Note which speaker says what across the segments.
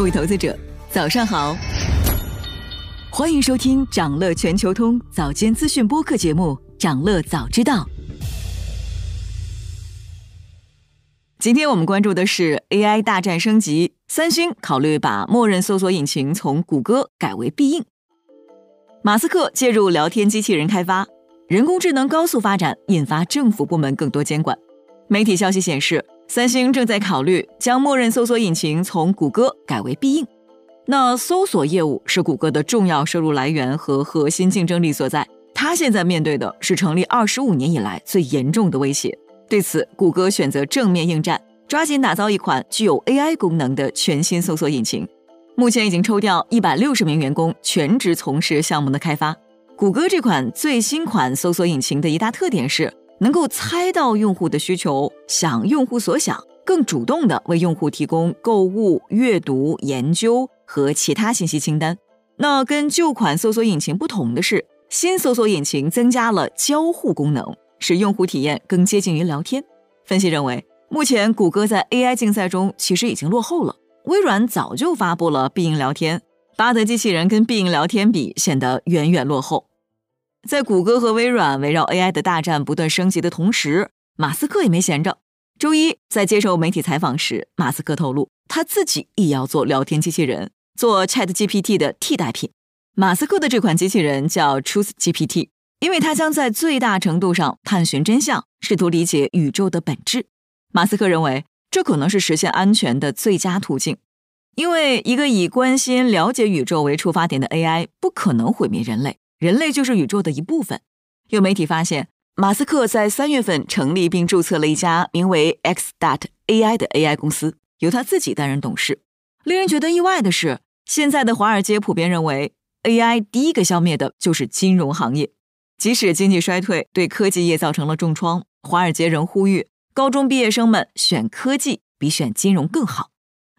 Speaker 1: 各位投资者，早上好，欢迎收听长乐全球通早间资讯播客节目《长乐早知道》。今天我们关注的是 AI 大战升级，三星考虑把默认搜索引擎从谷歌改为必应。马斯克介入聊天机器人开发，人工智能高速发展引发政府部门更多监管。媒体消息显示，三星正在考虑将默认搜索引擎从谷歌改为必应。那搜索业务是谷歌的重要收入来源和核心竞争力所在，它现在面对的是成立二十五年以来最严重的威胁。对此，谷歌选择正面应战，抓紧打造一款具有 AI 功能的全新搜索引擎。目前已经抽调一百六十名员工全职从事项目的开发。谷歌这款最新款搜索引擎的一大特点是能够猜到用户的需求，想用户所想，更主动地为用户提供购物、阅读、研究和其他信息清单。那跟旧款搜索引擎不同的是，新搜索引擎增加了交互功能，使用户体验更接近于聊天。分析认为，目前谷歌在 AI 竞赛中其实已经落后了。微软早就发布了必应聊天，巴德机器人跟必应聊天比显得远远落后。在谷歌和微软围绕 AI 的大战不断升级的同时，马斯克也没闲着。周一在接受媒体采访时，马斯克透露他自己也要做聊天机器人，做 ChatGPT 的替代品。马斯克的这款机器人叫 TruthGPT，因为它将在最大程度上探寻真相，试图理解宇宙的本质。马斯克认为。这可能是实现安全的最佳途径，因为一个以关心了解宇宙为出发点的 AI 不可能毁灭人类，人类就是宇宙的一部分。有媒体发现，马斯克在三月份成立并注册了一家名为 Xdot AI 的 AI 公司，由他自己担任董事。令人觉得意外的是，现在的华尔街普遍认为，AI 第一个消灭的就是金融行业。即使经济衰退对科技业造成了重创，华尔街仍呼吁。高中毕业生们选科技比选金融更好。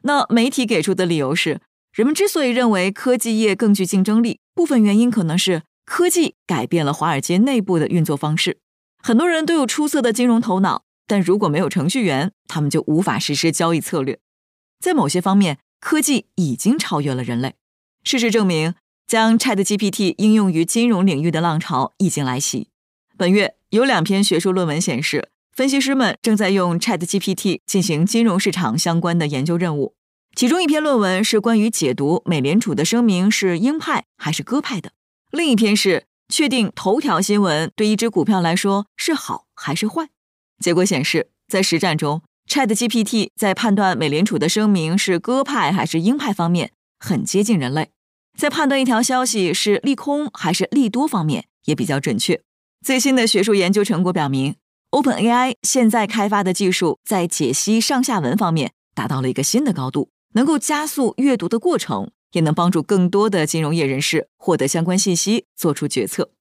Speaker 1: 那媒体给出的理由是，人们之所以认为科技业更具竞争力，部分原因可能是科技改变了华尔街内部的运作方式。很多人都有出色的金融头脑，但如果没有程序员，他们就无法实施交易策略。在某些方面，科技已经超越了人类。事实证明，将 ChatGPT 应用于金融领域的浪潮已经来袭。本月有两篇学术论文显示。分析师们正在用 ChatGPT 进行金融市场相关的研究任务，其中一篇论文是关于解读美联储的声明是鹰派还是鸽派的，另一篇是确定头条新闻对一只股票来说是好还是坏。结果显示，在实战中，ChatGPT 在判断美联储的声明是鸽派还是鹰派方面很接近人类，在判断一条消息是利空还是利多方面也比较准确。最新的学术研究成果表明。OpenAI 现在开发的技术在解析上下文方面达到了一个新的高度，能够加速阅读的过程，也能帮助更多的金融业人士获得相关信息，做出决策。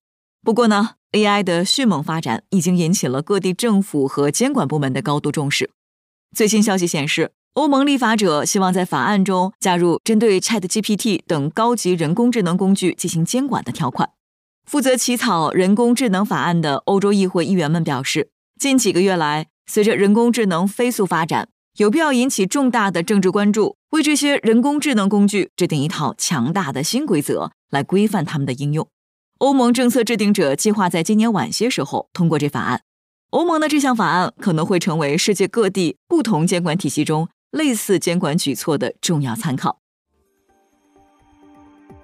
Speaker 1: 不过呢，AI 的迅猛发展已经引起了各地政府和监管部门的高度重视。最新消息显示，欧盟立法者希望在法案中加入针对 ChatGPT 等高级人工智能工具进行监管的条款。负责起草人工智能法案的欧洲议会议员们表示。近几个月来，随着人工智能飞速发展，有必要引起重大的政治关注，为这些人工智能工具制定一套强大的新规则，来规范他们的应用。欧盟政策制定者计划在今年晚些时候通过这法案。欧盟的这项法案可能会成为世界各地不同监管体系中类似监管举措的重要参考。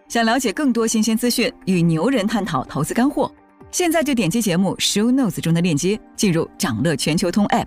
Speaker 1: 想了解更多新鲜资讯，与牛人探讨投资干货。现在就点击节目 show notes 中的链接，进入掌乐全球通 app。